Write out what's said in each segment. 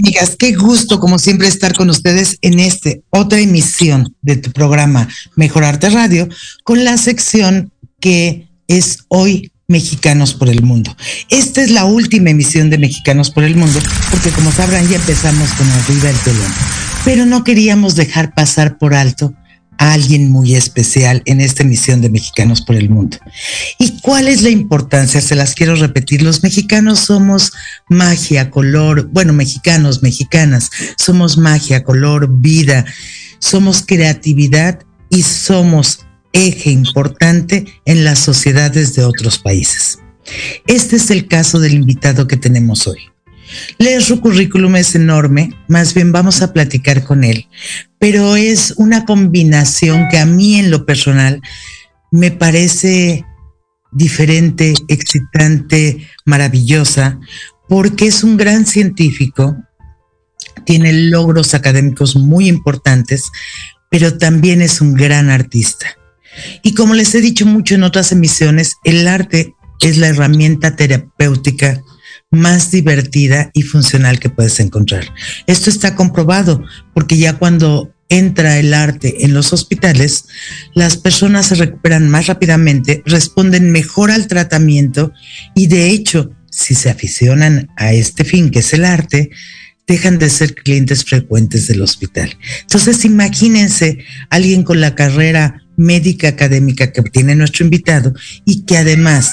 Amigas, qué gusto como siempre estar con ustedes en este otra emisión de tu programa Mejorarte Radio con la sección que es hoy Mexicanos por el Mundo. Esta es la última emisión de Mexicanos por el Mundo porque como sabrán ya empezamos con arriba el telón, pero no queríamos dejar pasar por alto a alguien muy especial en esta emisión de Mexicanos por el Mundo. ¿Y cuál es la importancia? Se las quiero repetir. Los mexicanos somos magia, color, bueno, mexicanos, mexicanas, somos magia, color, vida, somos creatividad y somos eje importante en las sociedades de otros países. Este es el caso del invitado que tenemos hoy. Leer su currículum es enorme, más bien vamos a platicar con él, pero es una combinación que a mí en lo personal me parece diferente, excitante, maravillosa, porque es un gran científico, tiene logros académicos muy importantes, pero también es un gran artista. Y como les he dicho mucho en otras emisiones, el arte es la herramienta terapéutica más divertida y funcional que puedes encontrar. Esto está comprobado porque ya cuando entra el arte en los hospitales, las personas se recuperan más rápidamente, responden mejor al tratamiento y de hecho, si se aficionan a este fin que es el arte, dejan de ser clientes frecuentes del hospital. Entonces, imagínense alguien con la carrera médica académica que tiene nuestro invitado y que además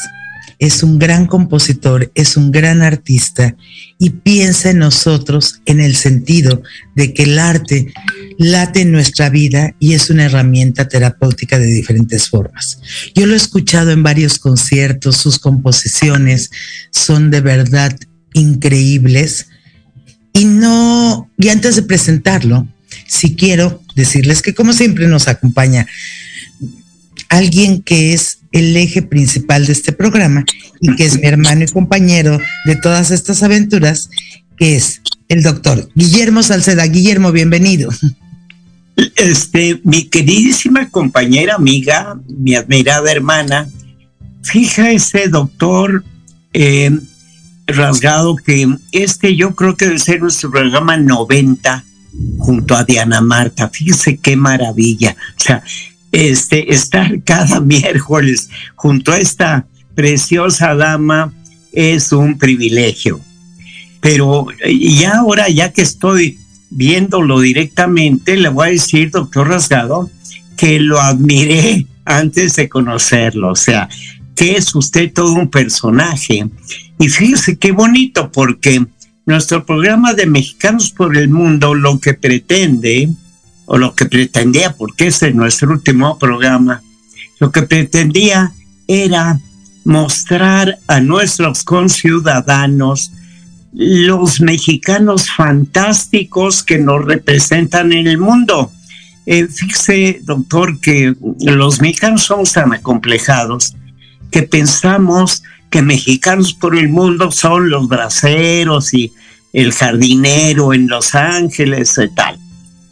es un gran compositor, es un gran artista y piensa en nosotros en el sentido de que el arte late en nuestra vida y es una herramienta terapéutica de diferentes formas. Yo lo he escuchado en varios conciertos, sus composiciones son de verdad increíbles y no, y antes de presentarlo, si quiero decirles que como siempre nos acompaña alguien que es el eje principal de este programa y que es mi hermano y compañero de todas estas aventuras, que es el doctor Guillermo Salceda. Guillermo, bienvenido. Este, mi queridísima compañera, amiga, mi admirada hermana, fija ese doctor rasgado que este yo creo que debe ser nuestro programa 90 junto a Diana Marta. Fíjese qué maravilla. O sea, este, estar cada miércoles junto a esta preciosa dama es un privilegio. Pero ya ahora, ya que estoy viéndolo directamente, le voy a decir, doctor Rasgado, que lo admiré antes de conocerlo. O sea, que es usted todo un personaje. Y fíjese qué bonito, porque nuestro programa de Mexicanos por el Mundo lo que pretende o lo que pretendía, porque este es nuestro último programa, lo que pretendía era mostrar a nuestros conciudadanos los mexicanos fantásticos que nos representan en el mundo. Eh, fíjese, doctor, que los mexicanos somos tan acomplejados que pensamos que mexicanos por el mundo son los braceros y el jardinero en Los Ángeles y tal.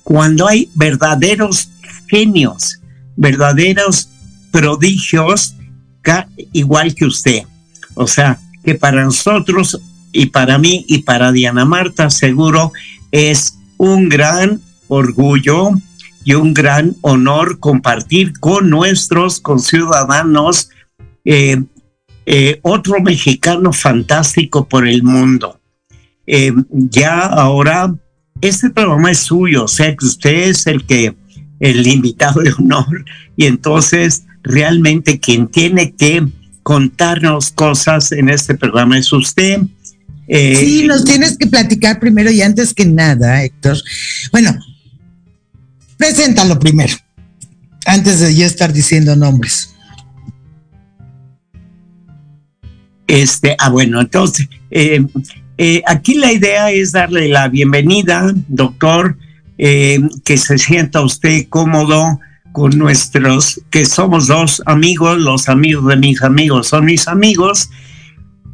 Cuando hay verdaderos genios, verdaderos prodigios, igual que usted. O sea, que para nosotros y para mí y para Diana Marta seguro es un gran orgullo y un gran honor compartir con nuestros conciudadanos eh, eh, otro mexicano fantástico por el mundo. Eh, ya ahora, este programa es suyo, o sea que usted es el que, el invitado de honor, y entonces realmente quien tiene que contarnos cosas en este programa es usted. Eh, sí, nos tienes que platicar primero y antes que nada, Héctor. Bueno, preséntalo primero, antes de yo estar diciendo nombres. Este, ah, bueno, entonces, eh, eh, aquí la idea es darle la bienvenida, doctor, eh, que se sienta usted cómodo con nuestros, que somos dos amigos, los amigos de mis amigos son mis amigos,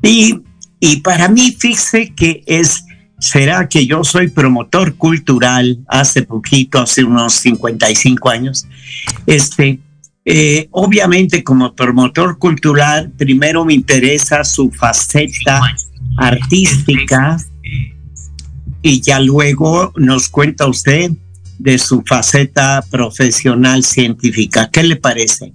y, y para mí, fíjese que es, será que yo soy promotor cultural hace poquito, hace unos 55 años, este, eh, obviamente como promotor cultural, primero me interesa su faceta artística y ya luego nos cuenta usted de su faceta profesional científica. ¿Qué le parece?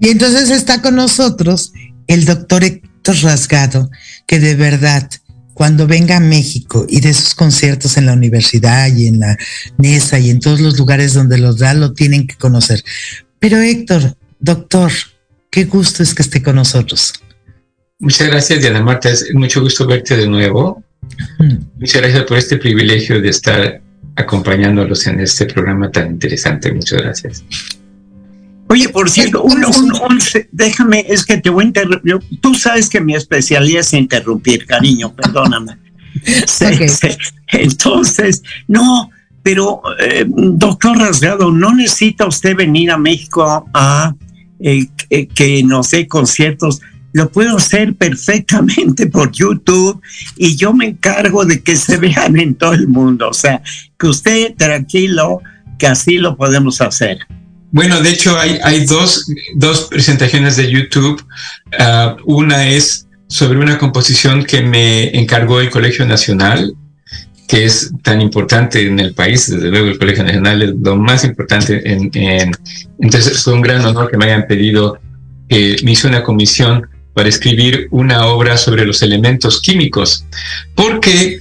Y entonces está con nosotros el doctor Héctor Rasgado, que de verdad, cuando venga a México y de sus conciertos en la universidad y en la NESA y en todos los lugares donde los da, lo tienen que conocer. Pero Héctor, doctor, qué gusto es que esté con nosotros. Muchas gracias, Diana Marta. Es mucho gusto verte de nuevo. Muchas gracias por este privilegio de estar acompañándolos en este programa tan interesante. Muchas gracias. Oye, por cierto, déjame, es que te voy a interrumpir. Tú sabes que mi especialidad es interrumpir, cariño, perdóname. Entonces, no, pero eh, doctor Rasgado, ¿no necesita usted venir a México a eh, que nos dé conciertos? Lo puedo hacer perfectamente por YouTube y yo me encargo de que se vean en todo el mundo. O sea, que usted tranquilo, que así lo podemos hacer. Bueno, de hecho hay, hay dos, dos presentaciones de YouTube. Ah, una es sobre una composición que me encargó el Colegio Nacional, que es tan importante en el país, desde luego el Colegio Nacional es lo más importante. En, en entonces fue un gran honor que me hayan pedido que me hice una comisión para escribir una obra sobre los elementos químicos, porque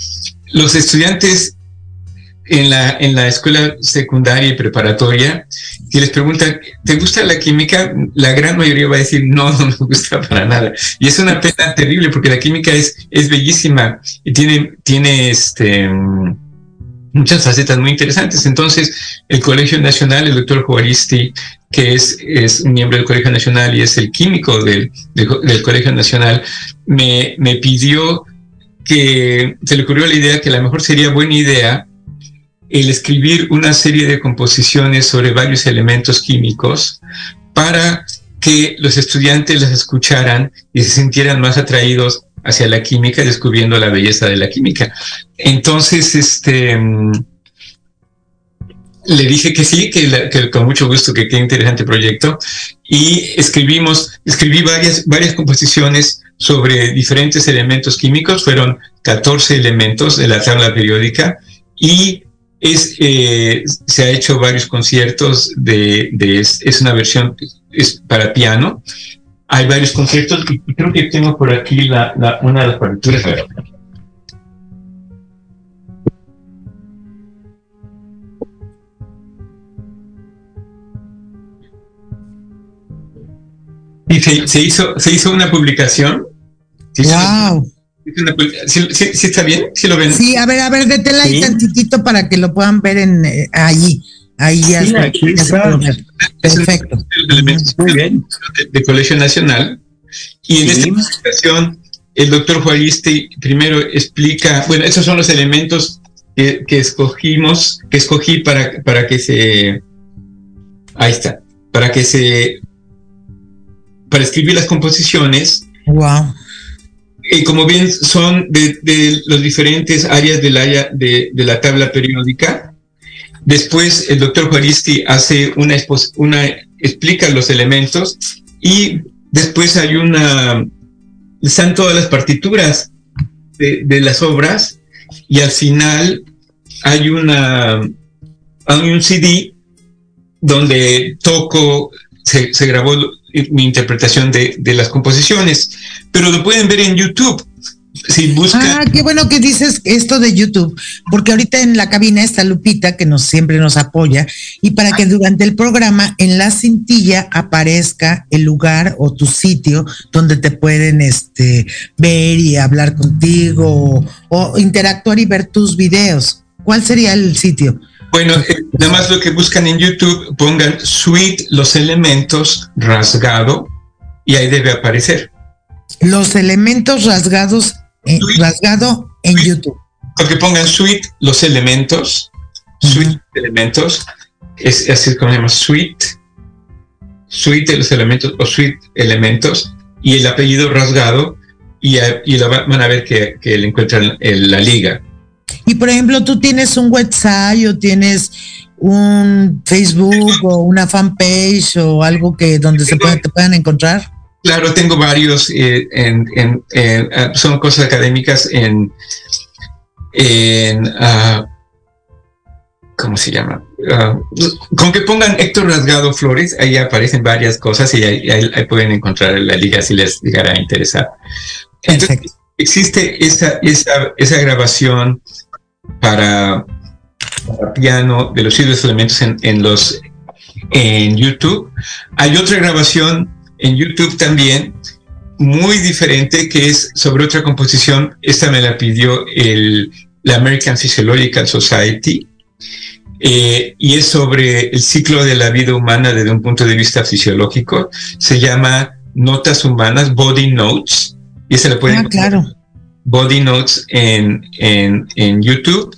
los estudiantes en la, en la escuela secundaria y preparatoria, si les preguntan, ¿te gusta la química? La gran mayoría va a decir, no, no me gusta para nada. Y es una pena terrible porque la química es, es bellísima y tiene, tiene este, muchas facetas muy interesantes. Entonces, el Colegio Nacional, el doctor Juaristi, que es, es miembro del Colegio Nacional y es el químico del, del, Colegio Nacional, me, me pidió que se le ocurrió la idea que a lo mejor sería buena idea el escribir una serie de composiciones sobre varios elementos químicos para que los estudiantes las escucharan y se sintieran más atraídos hacia la química, descubriendo la belleza de la química. Entonces, este, mm, le dije que sí, que, con mucho gusto, que qué interesante proyecto. Y escribimos, escribí varias, varias composiciones sobre diferentes elementos químicos, fueron 14 elementos de la tabla periódica y eh, se ha hecho varios conciertos de, es, una versión para piano hay varios conciertos y creo que tengo por aquí la, una de las partituras. Y se, se, hizo, se hizo una publicación. ¡Wow! ¿Sí, está bien? ¿Sí lo ven? Sí, a ver, a ver, détela ahí tantitito para que lo puedan ver en eh, allí. Ahí ya, Sí, está. Ya. Perfecto. Muy bien. de, de Colegio Nacional. Y en Sí. esta presentación, el doctor Juaristi primero explica, bueno, esos son los elementos que, que escogimos, que escogí para, para que se, ahí está, para que se, para escribir las composiciones. Wow. Y como bien son de, de los diferentes áreas del área de, de la tabla periódica. Después el doctor Juaristi hace una, una, explica los elementos y después hay una, están todas las partituras de, de las obras y al final hay una, hay un CD donde toco, se, se grabó mi interpretación de, de las composiciones, pero lo pueden ver en YouTube. Si buscan, Ah, qué bueno que dices esto de YouTube, porque ahorita en la cabina está Lupita, que nos siempre nos apoya, y para que durante el programa en la cintilla aparezca el lugar o tu sitio donde te pueden este, ver y hablar contigo o interactuar y ver tus videos. ¿Cuál sería el sitio? Bueno, eh, nada más lo que buscan en YouTube, pongan suite los elementos rasgado y ahí debe aparecer. Los elementos rasgados, eh, rasgado en Suite. YouTube. Porque pongan suite los elementos, suite elementos, es así como se llama suite, suite de los elementos o suite elementos y el apellido rasgado y, y lo va- van a ver que, que le encuentran el- la liga. Y por ejemplo, tú tienes un website o tienes un Facebook o una fanpage o algo que donde se puede, te puedan encontrar. Claro, tengo varios, eh, en, en- en, ah, son cosas académicas en, en ah, ¿cómo se llama? Ah, con que pongan Héctor Rasgado Flores, ahí aparecen varias cosas y ahí, ahí- ahí pueden encontrar la liga si les llegara a interesar. Entonces, Perfecto. Existe esa, esa, esa grabación para, para piano de los sitios elementos en, en los en YouTube. Hay otra grabación en YouTube también muy diferente que es sobre otra composición. Esta me la pidió el, la American Physiological Society eh, y es sobre el ciclo de la vida humana desde un punto de vista fisiológico. Se llama Notas Humanas, Body Notes. Y se la pueden Ah, claro. Body Notes en, en, en YouTube.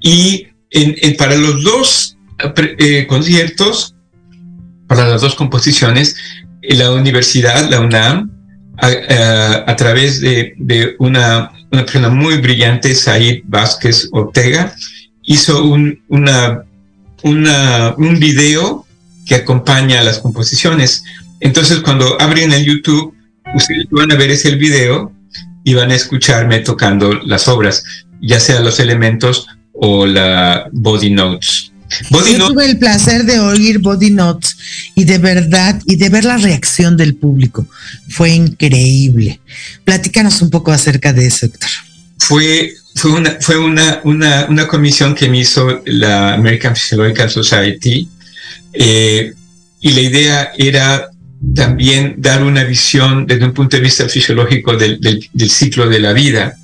Y en, en- para los dos eh, eh, conciertos, para las dos composiciones, eh, la universidad, la UNAM, a, a- a través de, de una, una persona muy brillante, Said Vázquez Ortega, hizo un, una, una, un video que acompaña a las composiciones. Entonces, cuando abren el YouTube, ustedes van a ver ese video y van a escucharme tocando las obras, ya sea los elementos o la body notes. Body Yo notes, tuve el placer de oír Body Notes y de verdad, y de ver la reacción del público. Fue increíble. Platícanos un poco acerca de eso, Héctor. fue, fue, una, fue una, una, una comisión que me hizo la American Physiological Society eh, y la idea era también dar una visión desde un punto de vista fisiológico del, ciclo de la vida,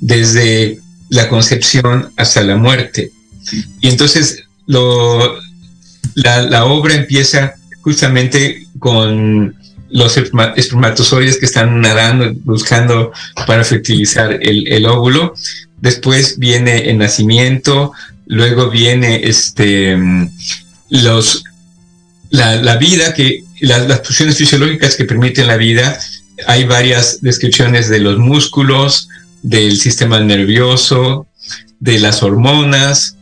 desde la concepción hasta la muerte. Y entonces la, obra empieza justamente con los esperma- espermatozoides que están nadando, buscando para fertilizar el, óvulo. Después viene el nacimiento, luego viene este, los, la, la vida, que, la- las funciones fisiológicas que permiten la vida. Hay varias descripciones de los músculos, del sistema nervioso, de las hormonas,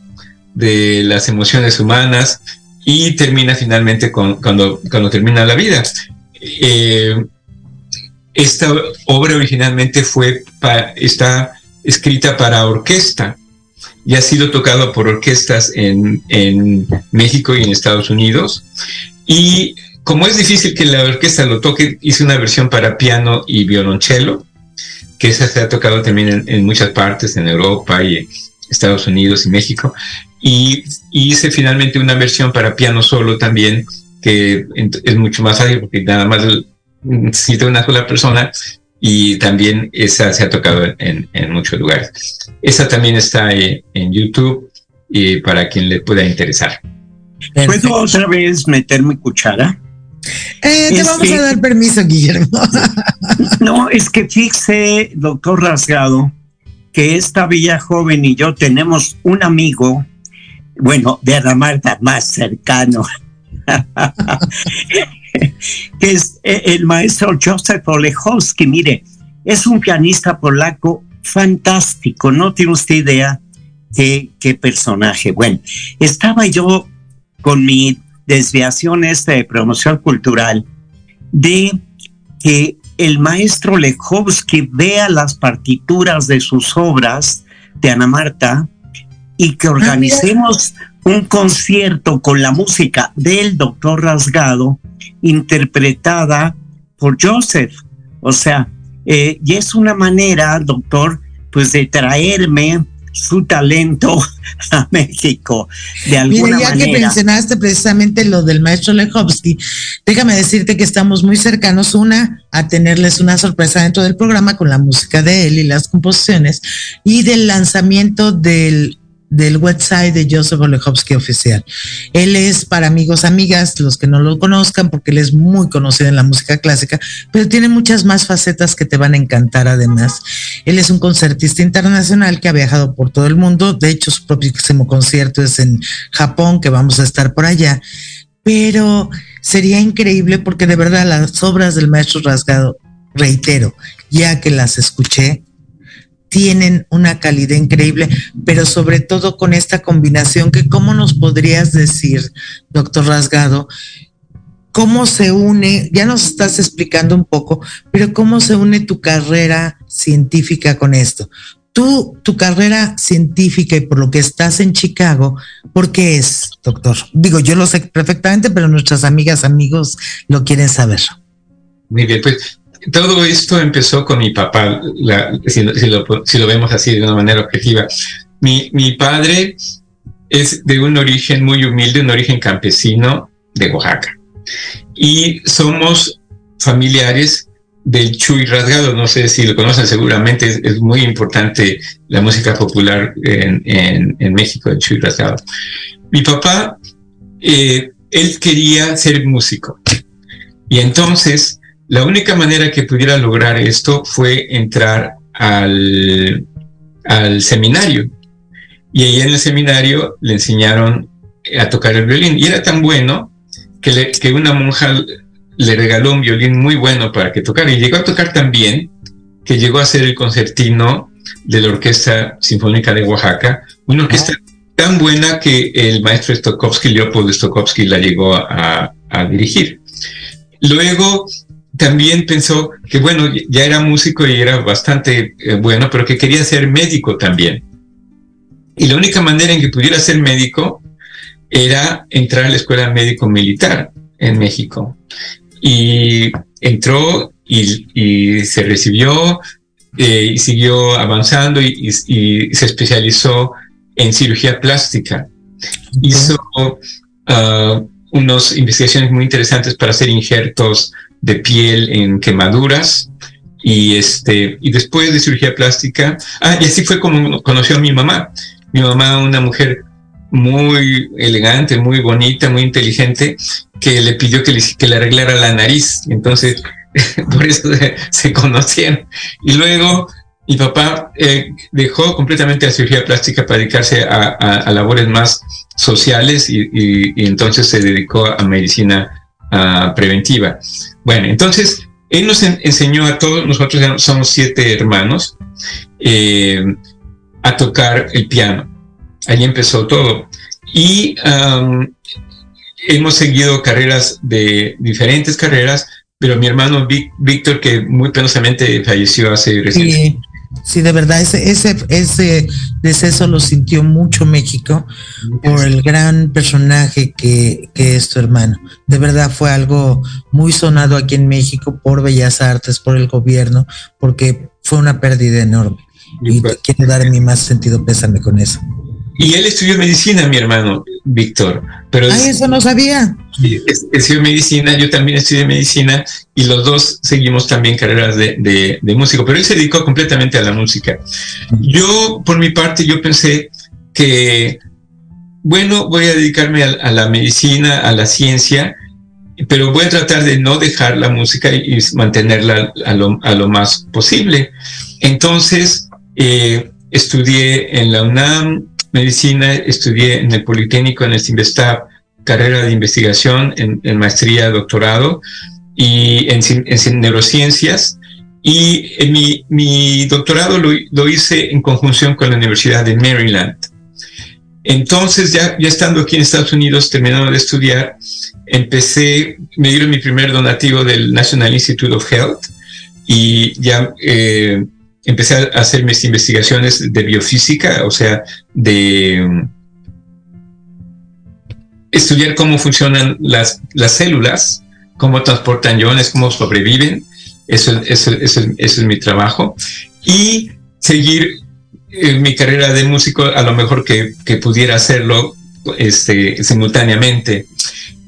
de las emociones humanas y termina finalmente con, cuando, cuando termina la vida. Eh, esta obra originalmente fue está escrita para orquesta y ha sido tocado por orquestas en, en México y en Estados Unidos. Y como es difícil que la orquesta lo toque, hice una versión para piano y violonchelo, que esa se ha tocado también en, en muchas partes, en Europa y en Estados Unidos y México. Y, y hice finalmente una versión para piano solo también, que es mucho más fácil porque nada más necesita una sola persona y también esa se ha tocado en, en muchos lugares. Esa también está eh, en YouTube y para quien le pueda interesar. ¿Puedo otra vez meter mi cuchara? Eh, te vamos a dar permiso, Guillermo. no, es que fíjese, doctor Rasgado, que esta bella joven y yo tenemos un amigo, bueno, de Ana Marta más cercano, que es eh, el maestro Joseph Olechowski. Mire, es un pianista polaco fantástico, no tiene usted idea qué, qué personaje. Bueno, estaba yo con mi desviación esta de promoción cultural de que el maestro Lechowski vea las partituras de sus obras de Ana Marta y que organicemos un concierto con la música del doctor Rasgado interpretada por Joseph. O sea, eh, y es una manera, doctor, pues de traerme su talento a México de alguna Mira, ya que mencionaste precisamente lo del maestro Lechowski, déjame decirte que estamos muy cercanos, una, a tenerles una sorpresa dentro del programa con la música de él y las composiciones, y del lanzamiento del del website de Joseph Olechowski Oficial. Él es para amigos, amigas, los que no lo conozcan, porque él es muy conocido en la música clásica, pero tiene muchas más facetas que te van a encantar además. Él es un concertista internacional que ha viajado por todo el mundo. De hecho, su próximo concierto es en Japón, que vamos a estar por allá. Pero sería increíble porque de verdad las obras del maestro Rasgado, reitero, ya que las escuché, tienen una calidad increíble, pero sobre todo con esta combinación que, ¿cómo nos podrías decir, doctor Rasgado? ¿Cómo se une? Ya nos estás explicando un poco, pero ¿cómo se une tu carrera científica con esto? Tú, tu carrera científica y por lo que estás en Chicago, ¿por qué es, doctor? Digo, yo lo sé perfectamente, pero nuestras amigas, amigos lo quieren saber. Muy bien, pues todo esto empezó con mi papá, si, lo, vemos así de una manera objetiva. Mi, padre es de un origen muy humilde, un origen campesino de Oaxaca. Y somos familiares del Chuy Rasgado, no sé si lo conocen seguramente, es, muy importante la música popular en, en, México, el Chuy Rasgado. Mi papá, eh, él quería ser músico. Y entonces la única manera que pudiera lograr esto fue entrar al, al seminario. Y ahí en el seminario le enseñaron a tocar el violín. Y era tan bueno que, que una monja le regaló un violín muy bueno para que tocara. Y llegó a tocar tan bien que llegó a ser el concertino de la Orquesta Sinfónica de Oaxaca. Una orquesta tan buena que el maestro Stokowski, Leopold Stokowski, la llegó a, a dirigir. Luego también pensó que, bueno, ya era músico y era bastante eh, bueno, pero que quería ser médico también. Y la única manera en que pudiera ser médico era entrar a la escuela médico militar en México. Y entró y, se recibió eh, y siguió avanzando y, se especializó en cirugía plástica. Hizo uh, unas investigaciones muy interesantes para hacer injertos de piel en quemaduras y este y después de cirugía plástica ah y así fue como conoció a mi mamá. Mi mamá una mujer muy elegante muy bonita muy inteligente que le pidió que le, que le arreglara la nariz. Entonces por eso se, conocieron. Y luego mi papá eh, dejó completamente la cirugía plástica para dedicarse a, labores más sociales y, y, entonces se dedicó a medicina uh, preventiva. Bueno, entonces, él nos enseñó a todos, nosotros somos siete hermanos, eh, a tocar el piano. Ahí empezó todo. Y hemos seguido carreras de diferentes carreras, pero mi hermano Víctor, que muy penosamente falleció hace Sí, de verdad, ese, ese, ese deceso lo sintió mucho México por el gran personaje que, que, es tu hermano. De verdad fue algo muy sonado aquí en México por Bellas Artes, por el gobierno, porque fue una pérdida enorme. Y quiero dar mi más sentido pésame con eso. Y él estudió medicina, mi hermano Víctor. Pero ah, eso no sabía. Estudió medicina, yo también estudié medicina y los dos seguimos también carreras de, de, músico, pero él se dedicó completamente a la música. Yo, por mi parte, yo pensé que bueno, voy a dedicarme a, la medicina, a la ciencia, pero voy a tratar de no dejar la música y, mantenerla a lo, más posible. Entonces, eh, estudié en la UNAM medicina, estudié en el Politécnico, en el CIMBESTAB, carrera de investigación en, maestría, doctorado y en, neurociencias. Y en mi, doctorado lo, hice en conjunción con la Universidad de Maryland. Entonces, ya, ya estando aquí en Estados Unidos, terminando de estudiar, empecé, me dieron mi primer donativo del National Institute of Health y ya eh, empecé a hacer mis investigaciones de biofísica, o sea, de estudiar cómo funcionan las, las células, cómo transportan iones, cómo sobreviven. Eso, eso, eso, es mi trabajo. Y seguir eh, mi carrera de músico a lo mejor que, que pudiera hacerlo este, simultáneamente.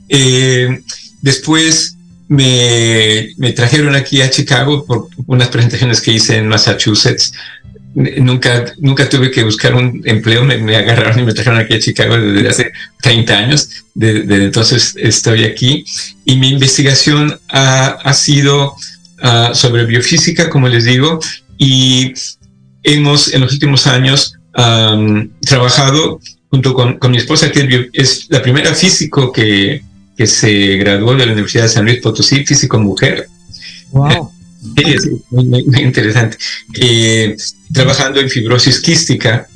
Eh, después me, me, trajeron aquí a Chicago por unas presentaciones que hice en Massachusetts. Nunca, nunca tuve que buscar un empleo, me, agarraron y me trajeron aquí a Chicago desde hace 30 años, desde entonces estoy aquí. Y mi investigación ha, sido ah, sobre biofísica, como les digo, y hemos en los últimos años trabajado junto con, mi esposa, que es la primera físico que, que se graduó de la Universidad de San Luis Potosí, físico mujer. Wow. Muy, interesante. Eh, trabajando en fibrosis quística,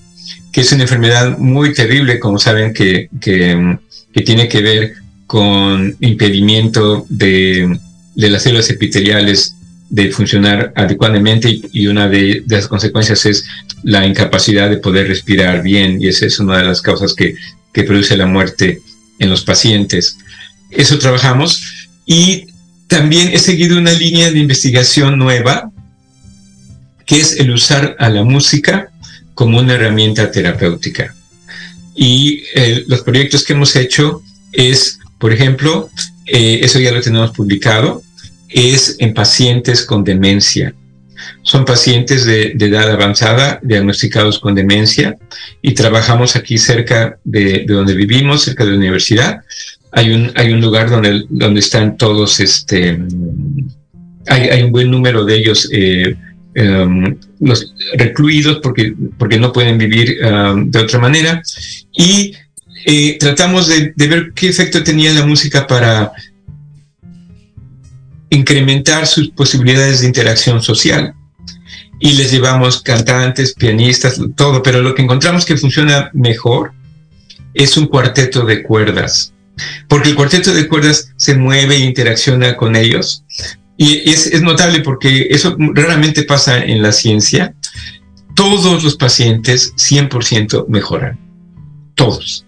que es una enfermedad muy terrible, como saben, que, que, tiene que ver con impedimento de, de, las células epiteliales de funcionar adecuadamente y, una de, las consecuencias es la incapacidad de poder respirar bien y esa es una de las causas que, que produce la muerte en los pacientes. Eso trabajamos y también he seguido una línea de investigación nueva, que es el usar a la música como una herramienta terapéutica. Y eh, los proyectos que hemos hecho es, por ejemplo, eh, eso ya lo tenemos publicado, es en pacientes con demencia. Son pacientes de, edad avanzada, diagnosticados con demencia, y trabajamos aquí cerca de, de donde vivimos, cerca de la universidad, hay un, lugar donde, están todos, este, hay, un buen número de ellos eh, em, recluidos porque, no pueden vivir em, de otra manera. Y eh, tratamos de, ver qué efecto tenía la música para incrementar sus posibilidades de interacción social. Y les llevamos cantantes, pianistas, todo, pero lo que encontramos que funciona mejor es un cuarteto de cuerdas porque el cuarteto de cuerdas se mueve e interacciona con ellos. Y es, notable porque eso raramente pasa en la ciencia. Todos los pacientes 100% mejoran. Todos.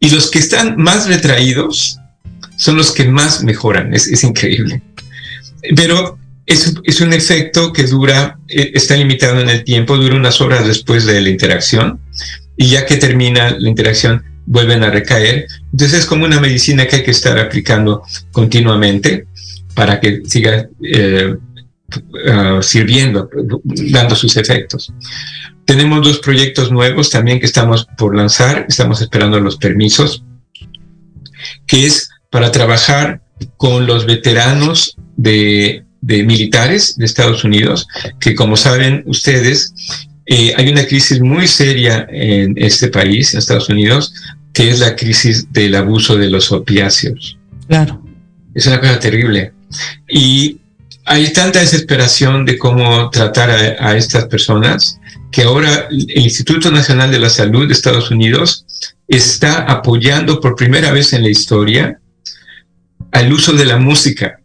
Y los que están más retraídos son los que más mejoran. Es, increíble. Pero es, un efecto que dura, eh, está limitado en el tiempo, dura unas horas después de la interacción. Y ya que termina la interacción, vuelven a recaer. Entonces es como una medicina que hay que estar aplicando continuamente para que siga eh, ah, sirviendo, dando sus efectos. Tenemos dos proyectos nuevos también que estamos por lanzar, estamos esperando los permisos, que es para trabajar con los veteranos de, de militares de Estados Unidos, que como saben ustedes, eh, hay una crisis muy seria en este país, en Estados Unidos, que es la crisis del abuso de los opiáceos. Claro. Es una cosa terrible. Y hay tanta desesperación de cómo tratar a, estas personas que ahora el Instituto Nacional de la Salud de Estados Unidos está apoyando por primera vez en la historia al uso de la música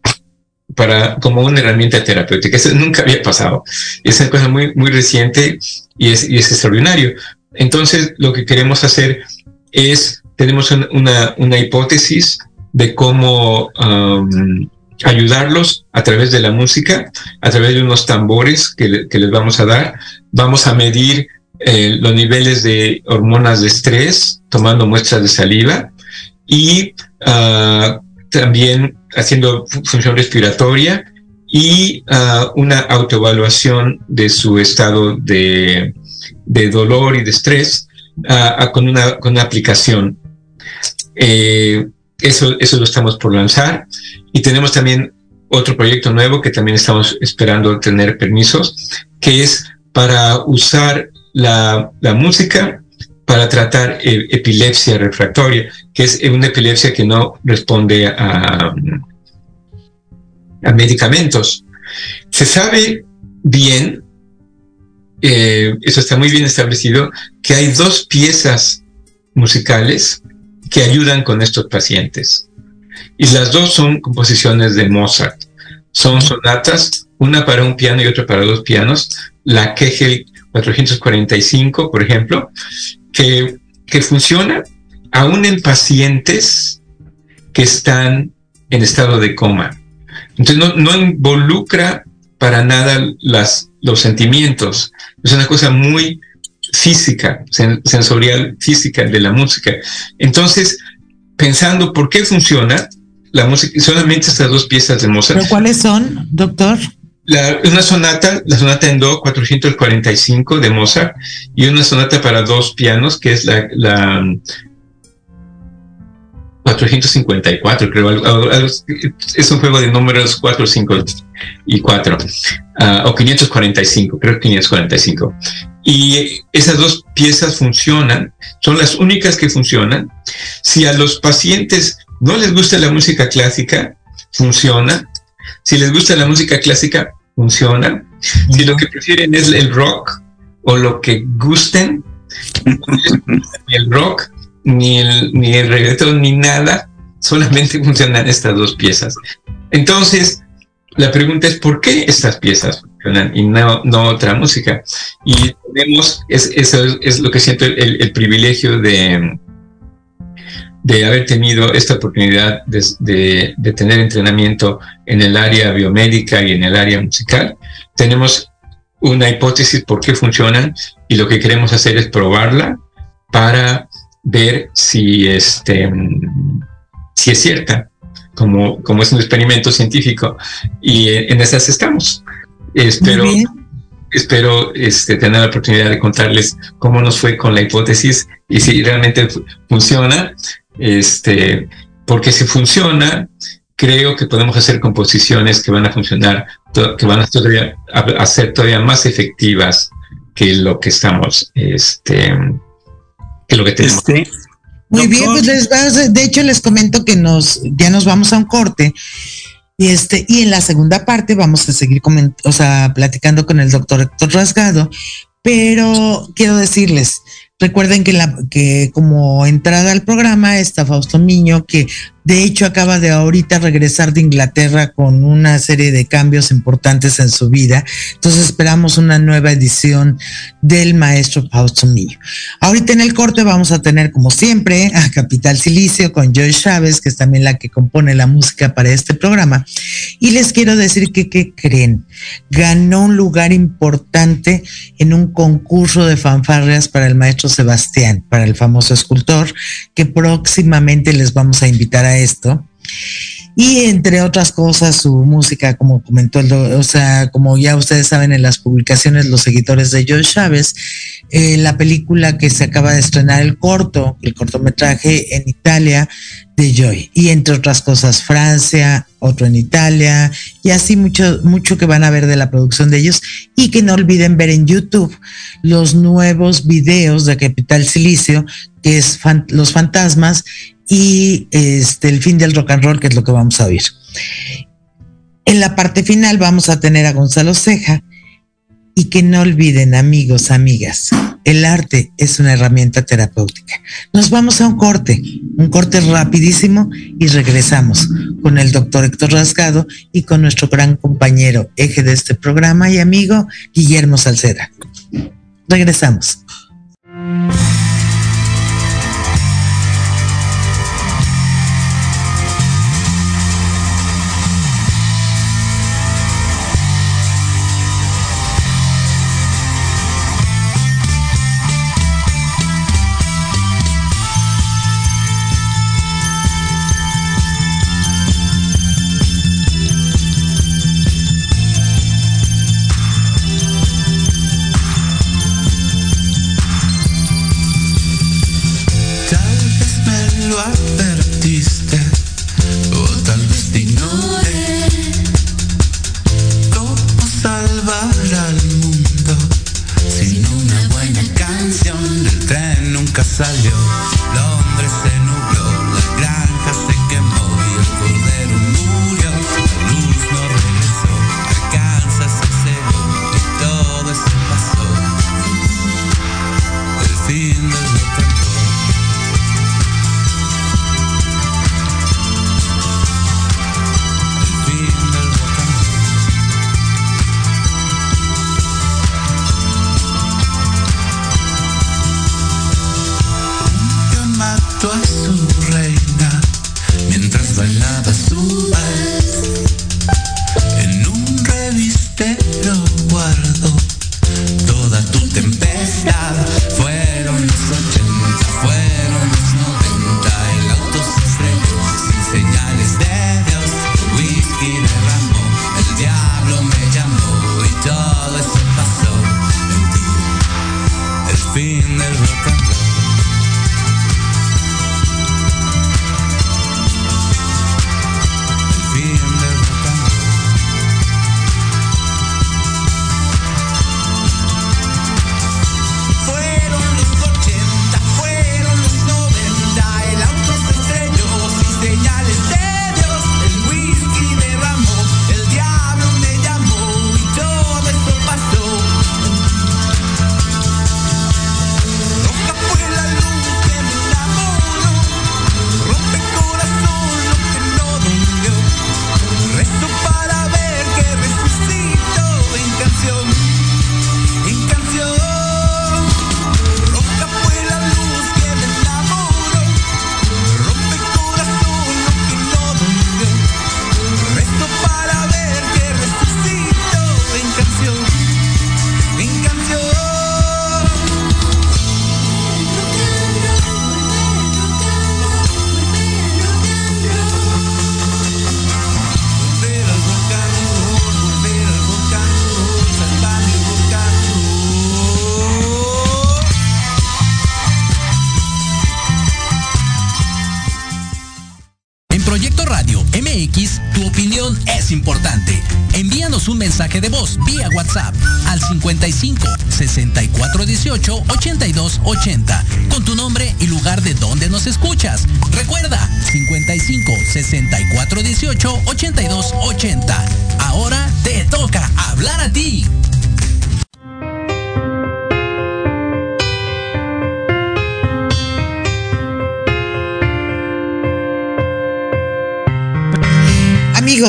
para como una herramienta terapéutica. Eso nunca había pasado. Es una cosa muy, muy reciente y es, y es extraordinario. Entonces, lo que queremos hacer es, tenemos una, una hipótesis de cómo ayudarlos a través de la música, a través de unos tambores que, que les vamos a dar. Vamos a medir eh, los niveles de hormonas de estrés tomando muestras de saliva y uh, también haciendo función respiratoria y uh, una autoevaluación de su estado de, de dolor y de estrés con, una, con, una, aplicación. Eh, eso, eso lo estamos por lanzar y tenemos también otro proyecto nuevo que también estamos esperando tener permisos, que es para usar la, la música para tratar e, epilepsia refractoria, que es una epilepsia que no responde a, a medicamentos. Se sabe bien, eh, eso está muy bien establecido, que hay dos piezas musicales que ayudan con estos pacientes. Y las dos son composiciones de Mozart. Son sonatas, una para un piano y otra para dos pianos, la Kegel 445, por ejemplo, que, que funciona aún en pacientes que están en estado de coma. Entonces no, no involucra para nada las, los sentimientos. Es una cosa muy física, sensorial física de la música. Entonces, pensando por qué funciona la música, solamente estas dos piezas de Mozart. ¿Pero cuáles son, doctor? una sonata, la sonata en Do 445 de Mozart y una sonata para dos pianos que es la, la 454, creo. Es un juego de números 4, 5 y 4. Ah, o 545, creo que 545. Y esas dos piezas funcionan, son las únicas que funcionan. Si a los pacientes no les gusta la música clásica, funciona. Si les gusta la música clásica, funciona. Si lo que prefieren es el rock o lo que gusten, el rock, ni el, ni el reggaetón, ni nada, solamente funcionan estas dos piezas. Entonces, la pregunta es, ¿por qué estas piezas funcionan y no, no otra música? Y tenemos, es, eso es, lo que siento el, privilegio de, de haber tenido esta oportunidad de, de, tener entrenamiento en el área biomédica y en el área musical. Tenemos una hipótesis por qué funcionan y lo que queremos hacer es probarla para ver si, este, si es cierta, como, como es un experimento científico. Y en esas estamos. Espero, espero este, tener la oportunidad de contarles cómo nos fue con la hipótesis y si realmente funciona. Este, porque si funciona, creo que podemos hacer composiciones que van a funcionar, que van a, a ser todavía más efectivas que lo que estamos este, lo que tenemos. Este, muy bien, pues les de hecho les comento que nos ya nos vamos a un corte. Y este, y en la segunda parte vamos a seguir o sea, platicando con el doctor Héctor Rasgado, pero quiero decirles, recuerden que la que como entrada al programa está Fausto Miño, que de hecho, acaba de ahorita regresar de Inglaterra con una serie de cambios importantes en su vida. Entonces esperamos una nueva edición del maestro Fausto Millo. Ahorita en el corte vamos a tener, como siempre, a Capital Silicio con Joy Chávez, que es también la que compone la música para este programa. Y les quiero decir que, ¿qué creen? Ganó un lugar importante en un concurso de fanfarrias para el maestro Sebastián, para el famoso escultor, que próximamente les vamos a invitar a esto. Y entre otras cosas, su música, como comentó el, o sea, como ya ustedes saben en las publicaciones, los seguidores de Joe Chávez, eh, la película que se acaba de estrenar, el corto, el cortometraje en Italia de Joy. Y entre otras cosas, Francia, otro en Italia, y así mucho, mucho que van a ver de la producción de ellos. Y que no olviden ver en YouTube los nuevos videos de Capital Silicio, que es Los Fantasmas, y este, el fin del rock and roll, que es lo que vamos a oír. En la parte final vamos a tener a Gonzalo Ceja y que no olviden amigos, amigas, el arte es una herramienta terapéutica. Nos vamos a un corte, un corte rapidísimo y regresamos con el doctor Héctor Rasgado y con nuestro gran compañero eje de este programa y amigo Guillermo Salceda. Regresamos.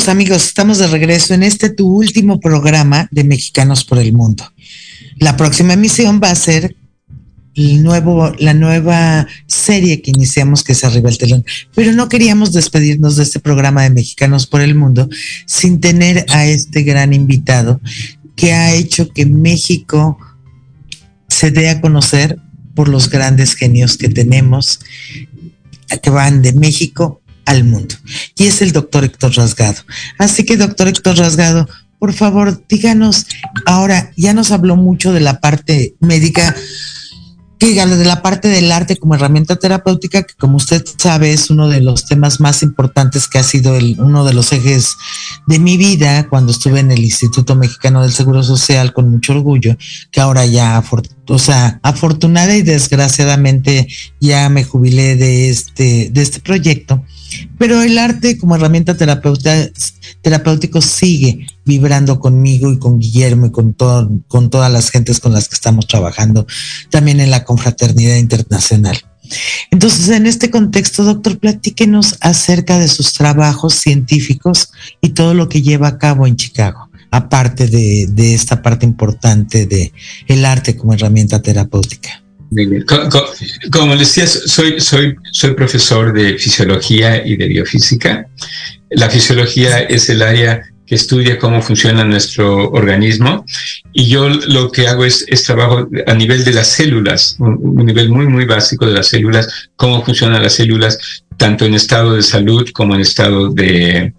Amigos, estamos de regreso en este tu último programa de Mexicanos por el Mundo. La próxima emisión va a ser el nuevo, la nueva serie que iniciamos que es Arriba el Telón. Pero no queríamos despedirnos de este programa de Mexicanos por el Mundo sin tener a este gran invitado que ha hecho que México se dé a conocer por los grandes genios que tenemos, que van de México al mundo. Y es el doctor Héctor Rasgado. Así que, doctor Héctor Rasgado, por favor, díganos, ahora ya nos habló mucho de la parte médica, diga, de la parte del arte como herramienta terapéutica, que como usted sabe es uno de los temas más importantes que ha sido el, uno de los ejes de mi vida cuando estuve en el Instituto Mexicano del Seguro Social con mucho orgullo, que ahora ya, o sea, afortunada y desgraciadamente ya me jubilé de este, de este proyecto. Pero el arte como herramienta terapeuta, terapéutico sigue vibrando conmigo y con Guillermo y con, todo, con todas las gentes con las que estamos trabajando, también en la confraternidad internacional. Entonces, en este contexto, doctor, platíquenos acerca de sus trabajos científicos y todo lo que lleva a cabo en Chicago, aparte de, de esta parte importante de arte como herramienta terapéutica. Como, les decía, soy, soy, soy profesor de fisiología y de biofísica. La fisiología es el área que estudia cómo funciona nuestro organismo y yo lo que hago es, es trabajo a nivel de las células, un, un, nivel muy, muy básico de las células, cómo funcionan las células tanto en estado de salud como en estado de,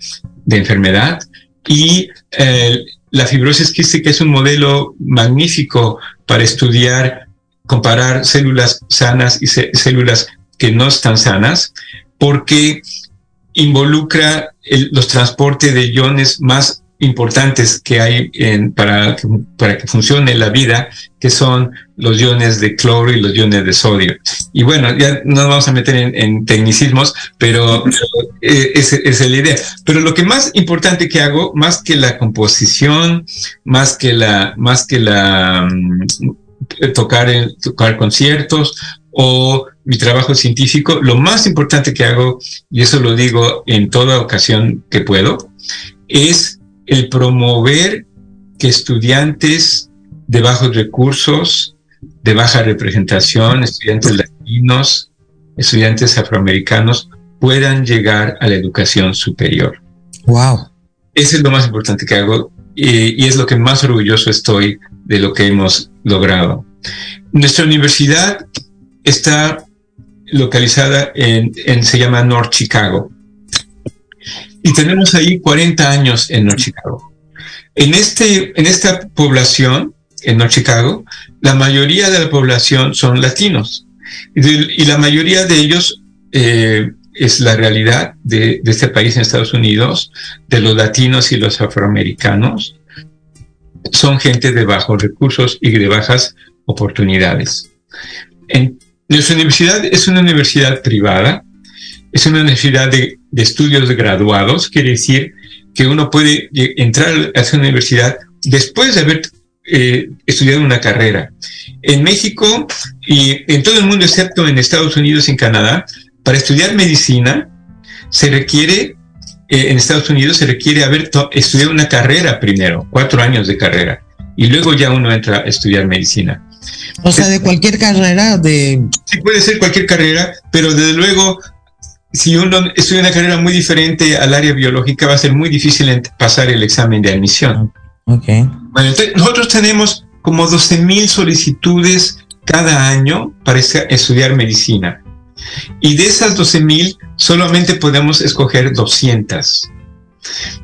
de enfermedad. Y eh, la fibrosis quística es un modelo magnífico para estudiar comparar células sanas y células que no están sanas, porque involucra el, los transportes de iones más importantes que hay para, para que funcione la vida, que son los iones de cloro y los iones de sodio. Y bueno, ya no nos vamos a meter en, tecnicismos, pero, eh, esa es la idea. Pero lo que más importante que hago, más que la composición, más que la, más que la mm, tocar, tocar conciertos o mi trabajo científico, lo más importante que hago, y eso lo digo en toda ocasión que puedo, es el promover que estudiantes de bajos recursos, de baja representación, estudiantes latinos, estudiantes afroamericanos, puedan llegar a la educación superior. Wow. Eso es lo más importante que hago y, y es lo que más orgulloso estoy de lo que hemos logrado. Nuestra universidad está localizada en, se llama North Chicago. Y tenemos ahí 40 años en North Chicago. En, este, en esta población, en North Chicago, la mayoría de la población son latinos. Y, y la mayoría de ellos eh, es la realidad de, de, este país en Estados Unidos, de los latinos y los afroamericanos. Son gente de bajos recursos y de bajas oportunidades. En, nuestra universidad es una universidad privada, es una universidad de, de estudios graduados, quiere decir que uno puede entrar a esa universidad después de haber eh, estudiado una carrera. En México y en todo el mundo, excepto en Estados Unidos y en Canadá, para estudiar medicina se requiere, eh, en Estados Unidos se requiere haber estudiado una carrera primero, cuatro años de carrera, y luego ya uno entra a estudiar medicina. O sea, de cualquier carrera, de... Sí, puede ser cualquier carrera, pero desde luego, si uno estudia una carrera muy diferente al área biológica, va a ser muy difícil pasar el examen de admisión. Ok. Bueno, entonces nosotros tenemos como 12 mil solicitudes cada año para estudiar medicina. Y de esas 12 mil, solamente podemos escoger 200.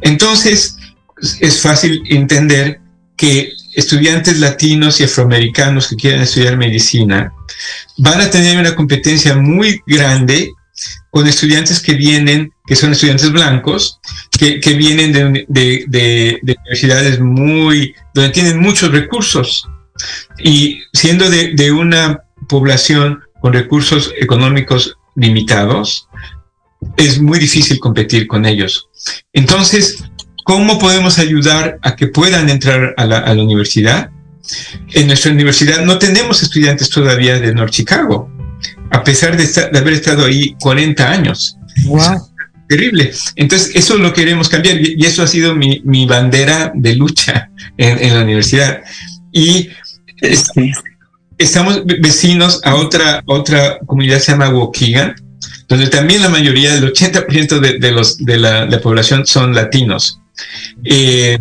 Entonces, es fácil entender que estudiantes latinos y afroamericanos que quieran estudiar medicina van a tener una competencia muy grande con estudiantes que vienen, que son estudiantes blancos, que, vienen de, de, universidades muy, donde tienen muchos recursos. Y siendo de, una población con recursos económicos limitados, es muy difícil competir con ellos. Entonces, ¿Cómo podemos ayudar a que puedan entrar a la, a la universidad? En nuestra universidad no tenemos estudiantes todavía de North Chicago, a pesar de, estar, de haber estado ahí 40 años. Wow. Terrible. Entonces, eso lo queremos cambiar y eso ha sido mi, mi bandera de lucha en, en, la universidad. Y estamos vecinos a otra, otra comunidad que se llama Waukegan, donde también la mayoría, del 80% de, de, los, de la, la población son latinos. Eh,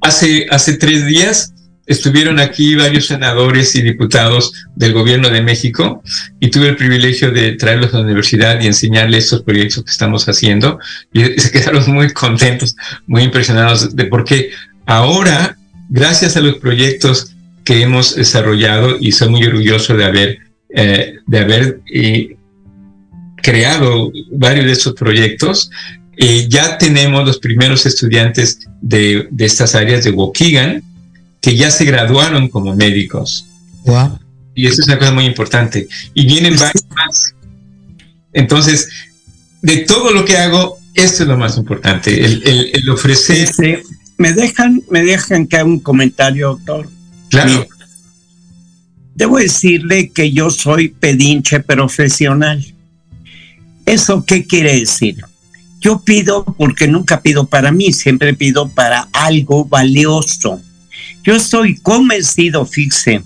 hace, hace tres días estuvieron aquí varios senadores y diputados del gobierno de México y tuve el privilegio de traerlos a la universidad y enseñarles estos proyectos que estamos haciendo y se quedaron muy contentos, muy impresionados de por qué ahora, gracias a los proyectos que hemos desarrollado y soy muy orgulloso de haber, eh, de haber eh, creado varios de estos proyectos, eh, ya tenemos los primeros estudiantes de, de, estas áreas de Waukegan que ya se graduaron como médicos. Wow. Y eso es una cosa muy importante. Y vienen varios más. Entonces, de todo lo que hago, esto es lo más importante, el, el, el ofrecer. Sí, me dejan, me dejan que haga un comentario, doctor. Claro. Debo decirle que yo soy pedinche profesional. ¿Eso qué quiere decir? Yo pido porque nunca pido para mí, siempre pido para algo valioso. Yo estoy convencido, fixe,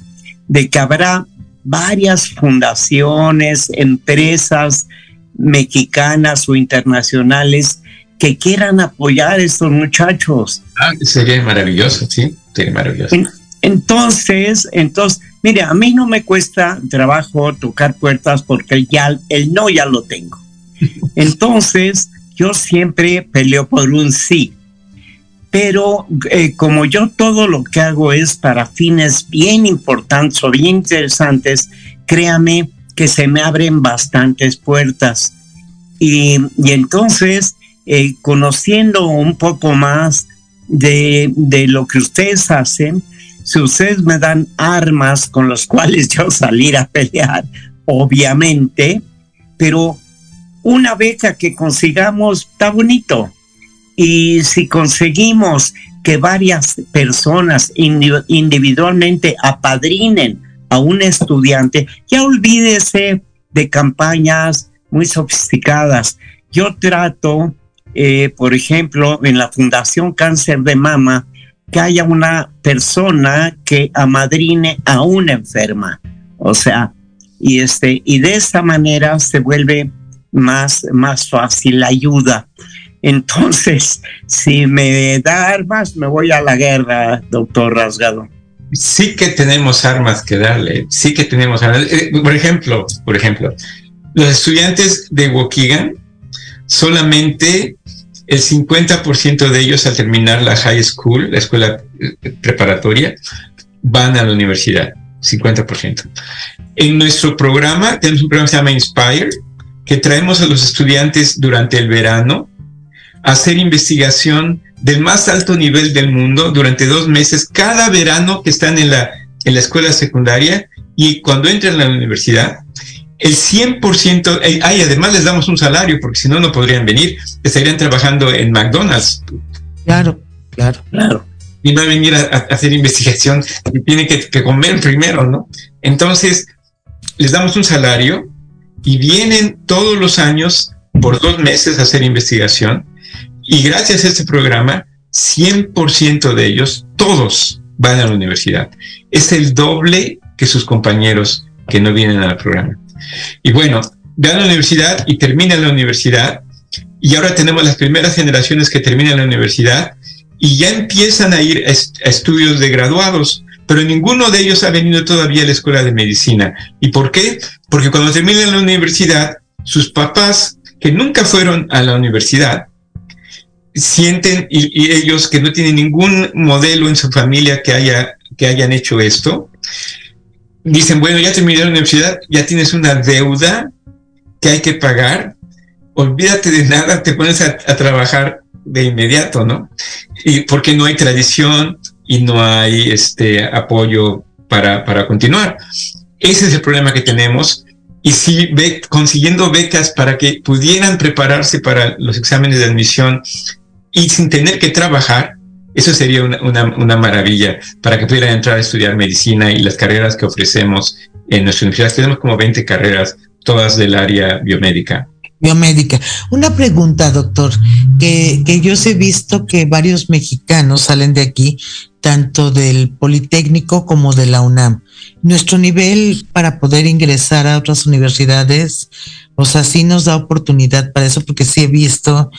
de que habrá varias fundaciones, empresas mexicanas o internacionales que quieran apoyar a estos muchachos. Ah, sería maravilloso, sí, sería maravilloso. Entonces, entonces, mire, a mí no me cuesta trabajo tocar puertas porque ya el no ya lo tengo. Entonces, yo siempre peleo por un sí. Pero eh, como yo todo lo que hago es para fines bien importantes o bien interesantes, créame que se me abren bastantes puertas. Y, y entonces eh, conociendo un poco más de, de lo que ustedes hacen, si ustedes me dan armas con las cuales yo salir a pelear, obviamente, pero una beca que consigamos está bonito. Y si conseguimos que varias personas individualmente apadrinen a un estudiante, ya olvídese de campañas muy sofisticadas. Yo trato, eh, por ejemplo, en la Fundación Cáncer de Mama, que haya una persona que amadrine a una enferma. O sea, y este, y de esta manera se vuelve más, más fácil la ayuda. Entonces, si me da armas, me voy a la guerra, doctor Rasgado. Sí que tenemos armas que darle, sí que tenemos armas. Eh, por ejemplo, por ejemplo, los estudiantes de Waukegan, solamente el 50% de ellos al terminar la high school, la escuela eh, preparatoria, van a la universidad. 50%. En nuestro programa, tenemos un programa que se llama Inspire, que traemos a los estudiantes durante el verano a hacer investigación del más alto nivel del mundo durante dos meses, cada verano que están en la, en la escuela secundaria y cuando entran a la universidad, el 100%, eh, ay, además les damos un salario, porque si no, no podrían venir, estarían trabajando en McDonald's. Claro, claro, claro. Y va a venir a, hacer investigación y tiene que, que comer primero, ¿no? Entonces, les damos un salario y vienen todos los años por dos meses a hacer investigación y gracias a este programa, 100% de ellos, todos van a la universidad. Es el doble que sus compañeros que no vienen al programa. Y bueno, van a la universidad y terminan la universidad y ahora tenemos las primeras generaciones que terminan la universidad y ya empiezan a ir a, estudios de graduados pero ninguno de ellos ha venido todavía a la escuela de medicina. ¿Y por qué? Porque cuando terminan la universidad, sus papás, que nunca fueron a la universidad, sienten y, ellos que no tienen ningún modelo en su familia que, haya, que hayan hecho esto, dicen, bueno, ya terminé la universidad, ya tienes una deuda que hay que pagar, olvídate de nada, te pones a, trabajar de inmediato, ¿no? Y porque no hay tradición, y no hay este apoyo para, para continuar. Ese es el problema que tenemos. Y si ve, consiguiendo becas para que pudieran prepararse para los exámenes de admisión y sin tener que trabajar, eso sería una, una, maravilla para que pudieran entrar a estudiar medicina y las carreras que ofrecemos en nuestra universidad. Tenemos como 20 carreras, todas del área biomédica biomédica. Una pregunta, doctor, que, que yo he visto que varios mexicanos salen de aquí tanto del Politécnico como de la UNAM. Nuestro nivel para poder ingresar a otras universidades, o sea, sí nos da oportunidad para eso, porque sí he visto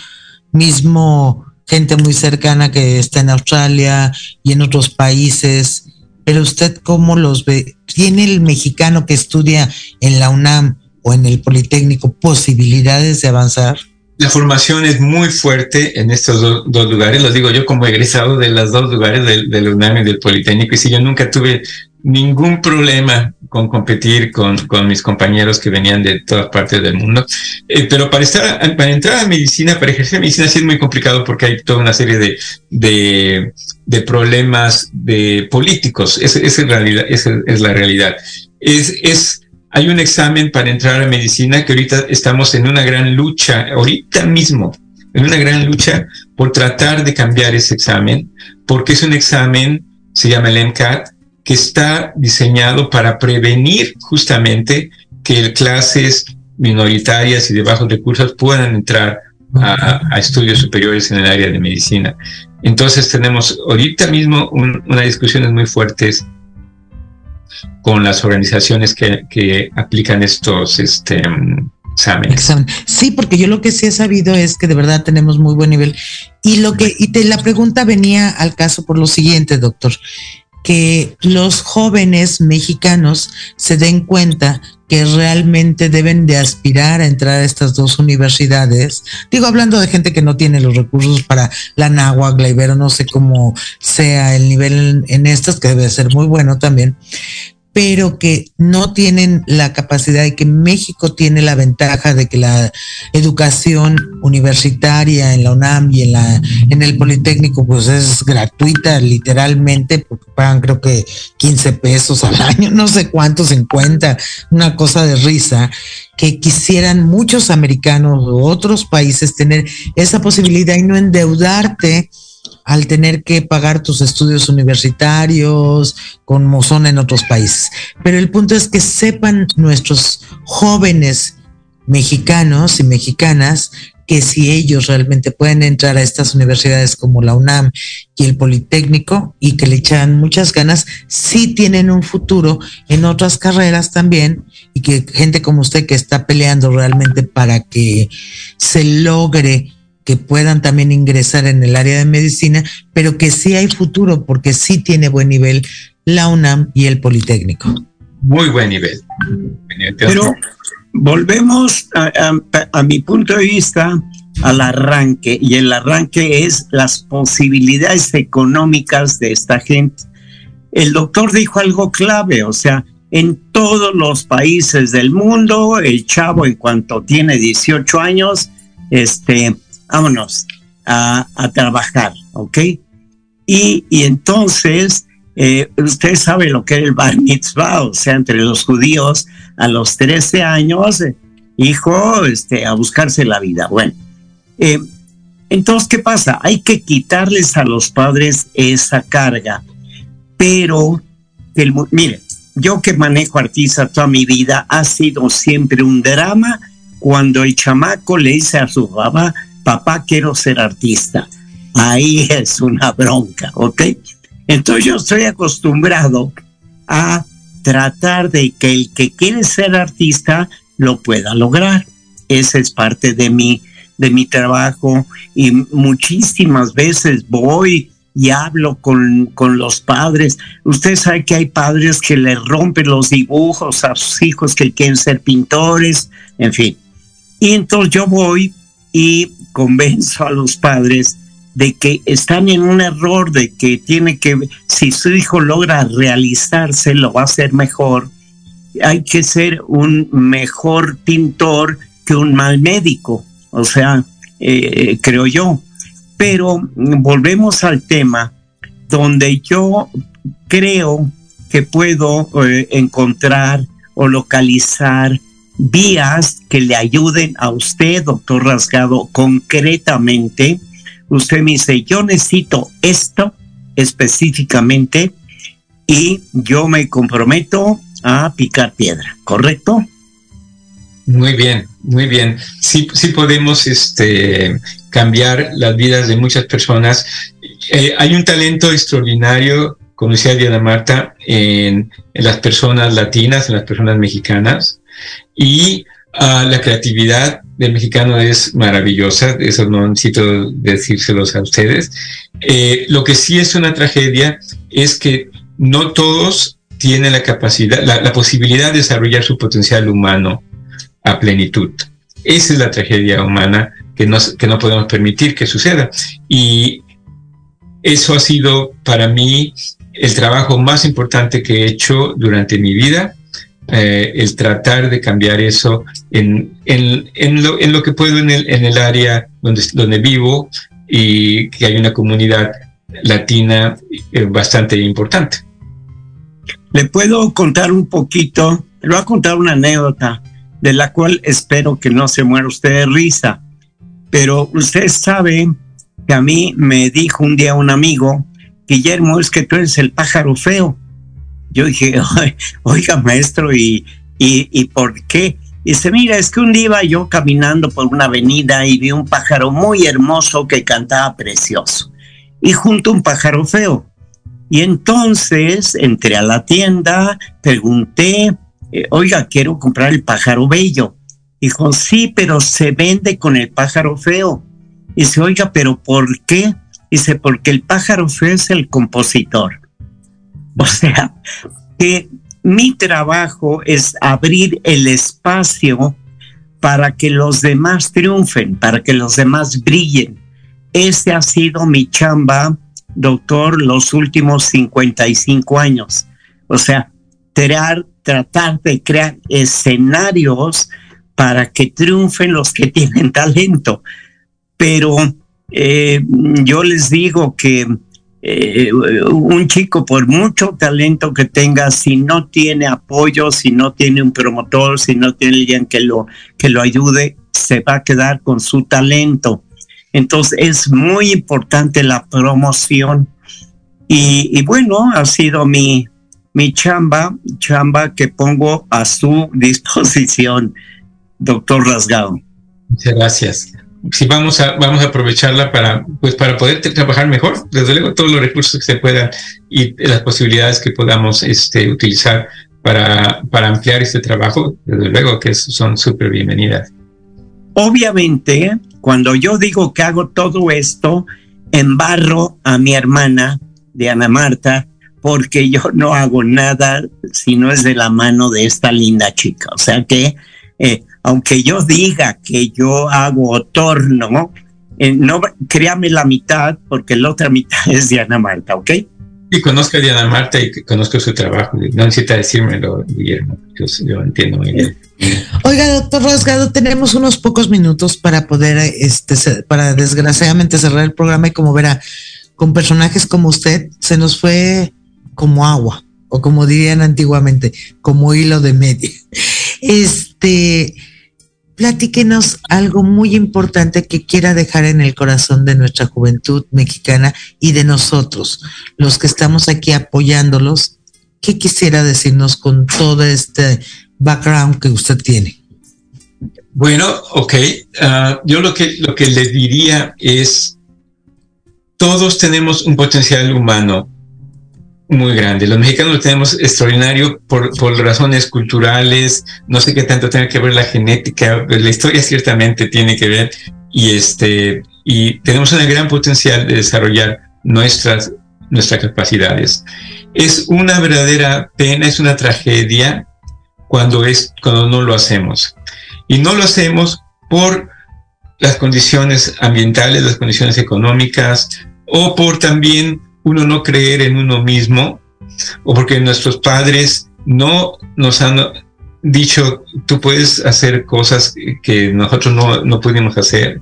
mismo gente muy cercana que está en Australia y en otros países, pero usted cómo los ve? ¿Tiene el mexicano que estudia en la UNAM o en el Politécnico posibilidades de avanzar? La formación es muy fuerte en estos dos lugares, lo digo yo como egresado de los dos lugares, del, del, UNAM y del Politécnico, y si yo nunca tuve ningún problema con competir con, con mis compañeros que venían de todas partes del mundo, eh, pero para, estar, para entrar a medicina, para ejercer medicina sí es muy complicado porque hay toda una serie de, de, de problemas de políticos, esa es, esa es la realidad. Es, es hay un examen para entrar a medicina que ahorita estamos en una gran lucha, ahorita mismo, en una gran lucha por tratar de cambiar ese examen, porque es un examen, se llama el MCAT, que está diseñado para prevenir justamente que clases minoritarias y de bajos recursos puedan entrar a, estudios superiores en el área de medicina. Entonces tenemos ahorita mismo unas discusiones muy fuertes con las organizaciones que, aplican estos este, exámenes. Sí, porque yo lo que sí he sabido es que de verdad tenemos muy buen nivel. Y lo que, y te, la pregunta venía al caso por lo siguiente, doctor, que los jóvenes mexicanos se den cuenta que realmente deben de aspirar a entrar a estas dos universidades. Digo, hablando de gente que no tiene los recursos para la náhuatl, la no sé cómo sea el nivel en, en estas, que debe ser muy bueno también, pero que no tienen la capacidad de que México tiene la ventaja de que la educación universitaria en la UNAM y en la en el Politécnico pues es gratuita literalmente porque pagan creo que 15 pesos al año, no sé cuánto, 50, una cosa de risa que quisieran muchos americanos u otros países tener esa posibilidad y no endeudarte al tener que pagar tus estudios universitarios, como son en otros países. Pero el punto es que sepan nuestros jóvenes mexicanos y mexicanas que si ellos realmente pueden entrar a estas universidades como la UNAM y el Politécnico y que le echan muchas ganas, sí tienen un futuro en otras carreras también y que gente como usted que está peleando realmente para que se logre que puedan también ingresar en el área de medicina, pero que sí hay futuro porque sí tiene buen nivel la UNAM y el Politécnico. Muy buen nivel. Pero volvemos a, mi punto de vista al arranque y el arranque es las posibilidades económicas de esta gente. El doctor dijo algo clave, o sea, en todos los países del mundo, el chavo en cuanto tiene 18 años, este, vámonos a, trabajar, ¿ok? Y, entonces, eh, usted sabe lo que es el bar mitzvah, o sea, entre los judíos a los 13 años, hijo, este, a buscarse la vida. Bueno, eh, entonces, ¿qué pasa? Hay que quitarles a los padres esa carga, pero, el, mire, yo que manejo artista toda mi vida, ha sido siempre un drama cuando el chamaco le dice a su papá, papá, quiero ser artista. Ahí es una bronca, ¿ok? Entonces yo estoy acostumbrado a tratar de que el que quiere ser artista lo pueda lograr. Esa es parte de mi, de mi trabajo y muchísimas veces voy y hablo con, con, los padres. Usted sabe que hay padres que le rompen los dibujos a sus hijos que quieren ser pintores, en fin. Y entonces yo voy y convenzo a los padres de que están en un error, de que tiene que, si su hijo logra realizarse, lo va a hacer mejor. Hay que ser un mejor pintor que un mal médico, o sea, eh, creo yo. Pero volvemos al tema donde yo creo que puedo eh, encontrar o localizar vías que le ayuden a usted, doctor Rasgado, concretamente. Usted me dice, yo necesito esto específicamente y yo me comprometo a picar piedra, ¿correcto? Muy bien, muy bien. Sí, sí podemos este, cambiar las vidas de muchas personas. Eh, hay un talento extraordinario, como decía Diana Marta, en, en las personas latinas, en las personas mexicanas y ah, la creatividad del mexicano es maravillosa, eso no necesito decírselos a ustedes. Eh, lo que sí es una tragedia es que no todos tienen la capacidad, la, posibilidad de desarrollar su potencial humano a plenitud. Esa es la tragedia humana que no, que no podemos permitir que suceda. Y eso ha sido para mí el trabajo más importante que he hecho durante mi vida eh, el tratar de cambiar eso en, en, lo, en, lo, que puedo en el, el área donde, donde vivo y que hay una comunidad latina eh, bastante importante. Le puedo contar un poquito, le voy a contar una anécdota de la cual espero que no se muera usted de risa, pero usted sabe que a mí me dijo un día un amigo, Guillermo, es que tú eres el pájaro feo yo dije, oiga maestro, ¿y, y, por qué? Y dice, mira, es que un día iba yo caminando por una avenida y vi un pájaro muy hermoso que cantaba precioso. Y junto un pájaro feo. Y entonces entré a la tienda, pregunté, eh, oiga, quiero comprar el pájaro bello. Dijo, sí, pero se vende con el pájaro feo. Dice, oiga, pero ¿por qué? Dice, porque el pájaro feo es el compositor. O sea, que mi trabajo es abrir el espacio para que los demás triunfen, para que los demás brillen. Ese ha sido mi chamba, doctor, los últimos 55 años. O sea, tratar de crear escenarios para que triunfen los que tienen talento. Pero eh, yo les digo que eh, un chico, por mucho talento que tenga, si no tiene apoyo, si no tiene un promotor, si no tiene alguien que lo, que lo ayude, se va a quedar con su talento. Entonces es muy importante la promoción. Y, bueno, ha sido mi, mi chamba, chamba que pongo a su disposición, doctor Rasgado. Muchas gracias si vamos a, vamos a aprovecharla para, pues para poder trabajar mejor, desde luego todos los recursos que se puedan y las posibilidades que podamos este, utilizar para, para ampliar este trabajo, desde luego que son súper bienvenidas. Obviamente, cuando yo digo que hago todo esto, embarro a mi hermana, Diana Marta, porque yo no hago nada si no es de la mano de esta linda chica. O sea que eh, aunque yo diga que yo hago otorno, eh, no créame la mitad, porque la otra mitad es Diana Marta, ¿ok? Y conozco a Diana Marta y conozco su trabajo. No necesita decírmelo, Guillermo. Yo, entiendo muy bien. Oiga, doctor Rasgado, tenemos unos pocos minutos para poder, este, para desgraciadamente cerrar el programa y como verá, con personajes como usted, se nos fue como agua, o como dirían antiguamente, como hilo de media. Este, platíquenos algo muy importante que quiera dejar en el corazón de nuestra juventud mexicana y de nosotros, los que estamos aquí apoyándolos. ¿Qué quisiera decirnos con todo este background que usted tiene? Bueno, ok. Ah, yo lo que, lo que diría es, todos tenemos un potencial humano muy grande. Los mexicanos lo tenemos extraordinario por, por, razones culturales, no sé qué tanto tiene que ver la genética, la historia ciertamente tiene que ver y este y tenemos un gran potencial de desarrollar nuestras nuestras capacidades. Es una verdadera pena, es una tragedia cuando es cuando no lo hacemos. Y no lo hacemos por las condiciones ambientales, las condiciones económicas o por también uno no creer en uno mismo o porque nuestros padres no nos han dicho, tú puedes hacer cosas que nosotros no, no pudimos hacer.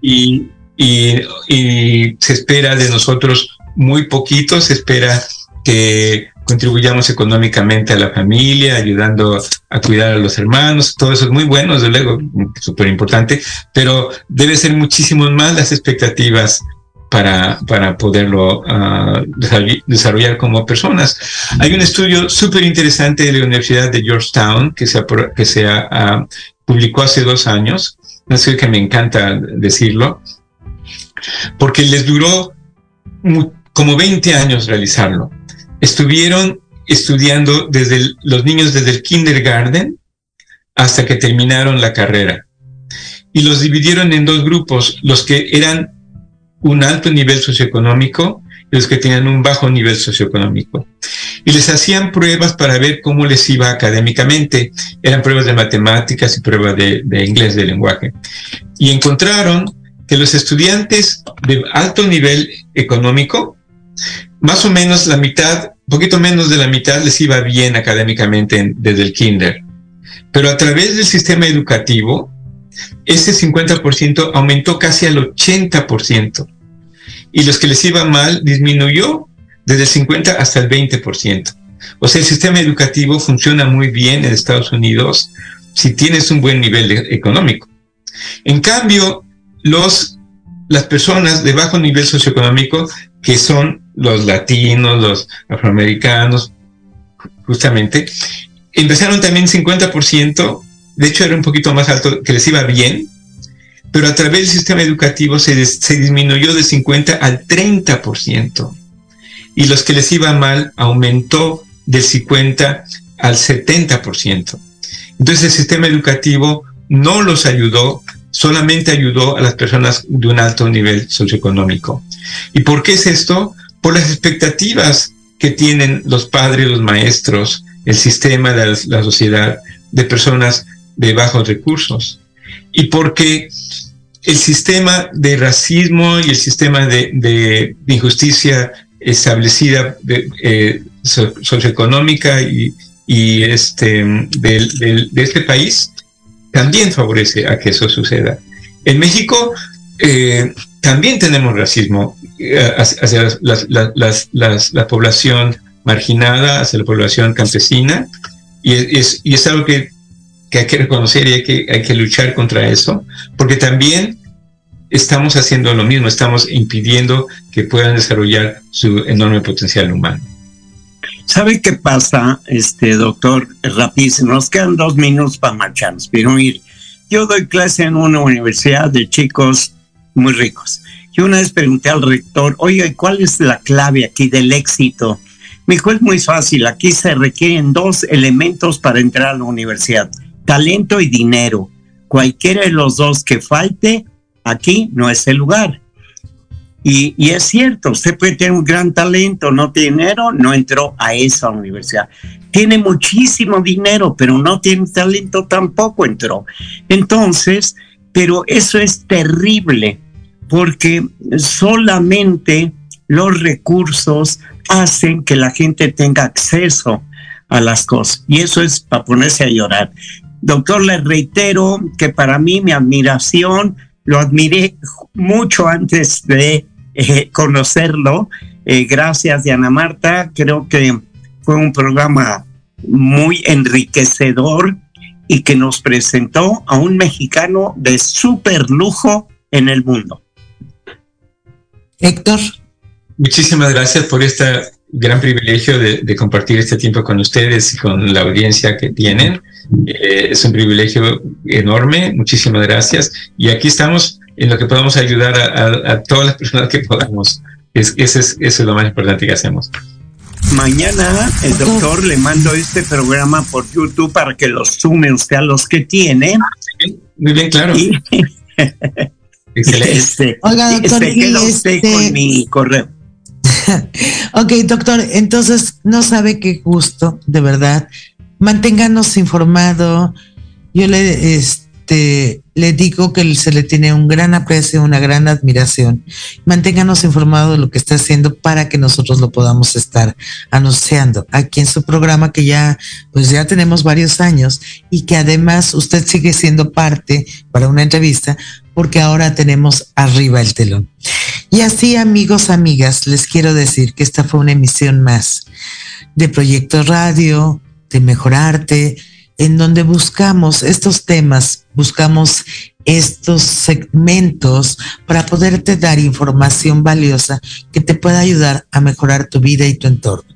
Y, y, y, se espera de nosotros muy poquito, se espera que contribuyamos económicamente a la familia, ayudando a cuidar a los hermanos, todo eso es muy bueno, desde luego, súper importante, pero debe ser muchísimo más las expectativas para, para poderlo uh, desarrollar como personas. Hay un estudio súper interesante de la Universidad de Georgetown que se, que se uh, publicó hace dos años, no sé que me encanta decirlo, porque les duró como 20 años realizarlo. Estuvieron estudiando desde los niños desde el kindergarten hasta que terminaron la carrera. Y los dividieron en dos grupos, los que eran un alto nivel socioeconómico y los que tenían un bajo nivel socioeconómico. Y les hacían pruebas para ver cómo les iba académicamente. Eran pruebas de matemáticas y pruebas de, inglés, de lenguaje. Y encontraron que los estudiantes de alto nivel económico, más o menos la mitad, poquito menos de la mitad les iba bien académicamente desde el kinder. Pero a través del sistema educativo, ese 50% aumentó casi al 80%. Y los que les iba mal disminuyó desde el 50 hasta el 20%. O sea, el sistema educativo funciona muy bien en Estados Unidos si tienes un buen nivel económico. En cambio, los, las personas de bajo nivel socioeconómico, que son los latinos, los afroamericanos, justamente, empezaron también 50% de hecho era un poquito más alto, que les iba bien, pero a través del sistema educativo se, disminuyó de 50 al 30%. Y los que les iba mal aumentó del 50 al 70%. Entonces el sistema educativo no los ayudó, solamente ayudó a las personas de un alto nivel socioeconómico. ¿Y por qué es esto? Por las expectativas que tienen los padres, los maestros, el sistema la sociedad de personas de bajos recursos. Y porque el sistema de racismo y el sistema de, injusticia establecida eh, socioeconómica y, y este, de este país también favorece a que eso suceda. En México eh, también tenemos racismo eh, hacia la población marginada, hacia la población campesina, y es, y es algo que, que, hay que reconocer y hay que, hay que luchar contra eso, porque también estamos haciendo lo mismo, estamos impidiendo que puedan desarrollar su enorme potencial humano. ¿Sabe qué pasa, este doctor? Rapidísimo, nos quedan dos minutos para marcharnos, pero mire, yo doy clase en una universidad de chicos muy ricos. Yo una vez pregunté al rector, oye, ¿cuál es la clave aquí del éxito? Me dijo, es muy fácil, aquí se requieren dos elementos para entrar a la universidad, talento y dinero. Cualquiera de los dos que falte, aquí no es el lugar. Y, es cierto, usted puede tener un gran talento, no tiene dinero, no entró a esa universidad. Tiene muchísimo dinero, pero no tiene talento, tampoco entró. Entonces, pero eso es terrible, porque solamente los recursos hacen que la gente tenga acceso a las cosas. Y eso es para ponerse a llorar. Doctor, le reitero que para mí mi admiración, lo admiré mucho antes de eh, conocerlo. Eh, gracias, Diana Marta. Creo que fue un programa muy enriquecedor y que nos presentó a un mexicano de súper lujo en el mundo. Héctor. Muchísimas gracias por este gran privilegio de, compartir este tiempo con ustedes y con la audiencia que tienen. Eh, es un privilegio enorme. Muchísimas gracias. Y aquí estamos en lo que podamos ayudar a, todas las personas que podamos. Es, ese es, eso es lo más importante que hacemos. Mañana el doctor le mando este programa por YouTube para que lo sume usted a los que tiene. Muy bien, claro. Excelente. Este, Oiga, doctor, se queda usted este con mi correo. ok, doctor, entonces no sabe qué gusto, de verdad. Manténganos informado. Yo le, este, le digo que se le tiene un gran aprecio, una gran admiración. Manténganos informados de lo que está haciendo para que nosotros lo podamos estar anunciando aquí en su programa que ya, pues ya tenemos varios años y que además usted sigue siendo parte para una entrevista porque ahora tenemos arriba el telón. Y así, amigos, amigas, les quiero decir que esta fue una emisión más de Proyecto Radio, de Mejorarte, en donde buscamos estos temas, buscamos estos segmentos para poderte dar información valiosa que te pueda ayudar a mejorar tu vida y tu entorno.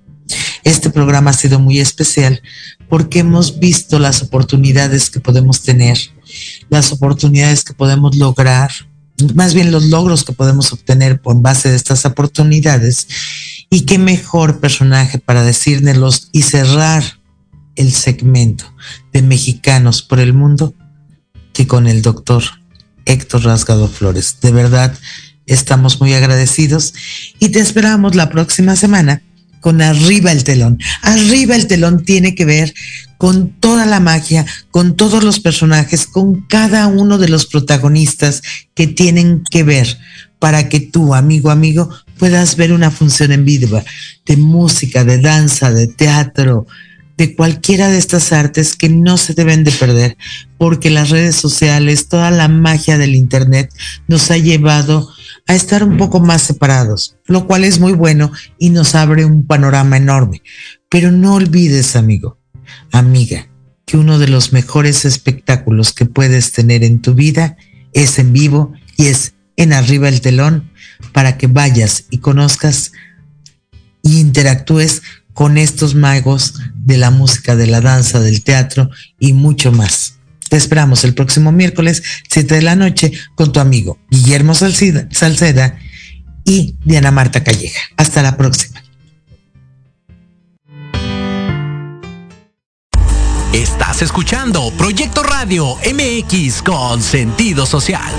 Este programa ha sido muy especial porque hemos visto las oportunidades que podemos tener, las oportunidades que podemos lograr, más bien los logros que podemos obtener por base de estas oportunidades y qué mejor personaje para decírnoslos y cerrar el segmento de mexicanos por el mundo que con el doctor Héctor Rasgado Flores. De verdad, estamos muy agradecidos y te esperamos la próxima semana con Arriba el telón. Arriba el telón tiene que ver con toda la magia, con todos los personajes, con cada uno de los protagonistas que tienen que ver para que tú, amigo, amigo, puedas ver una función en vivo de música, de danza, de teatro, de cualquiera de estas artes que no se deben de perder, porque las redes sociales, toda la magia del Internet nos ha llevado a estar un poco más separados, lo cual es muy bueno y nos abre un panorama enorme. Pero no olvides, amigo, amiga, que uno de los mejores espectáculos que puedes tener en tu vida es en vivo y es en arriba el telón para que vayas y conozcas e interactúes con estos magos de la música, de la danza, del teatro y mucho más. Te esperamos el próximo miércoles, 7 de la noche, con tu amigo Guillermo Salceda y Diana Marta Calleja. Hasta la próxima. Estás escuchando Proyecto Radio MX con sentido social.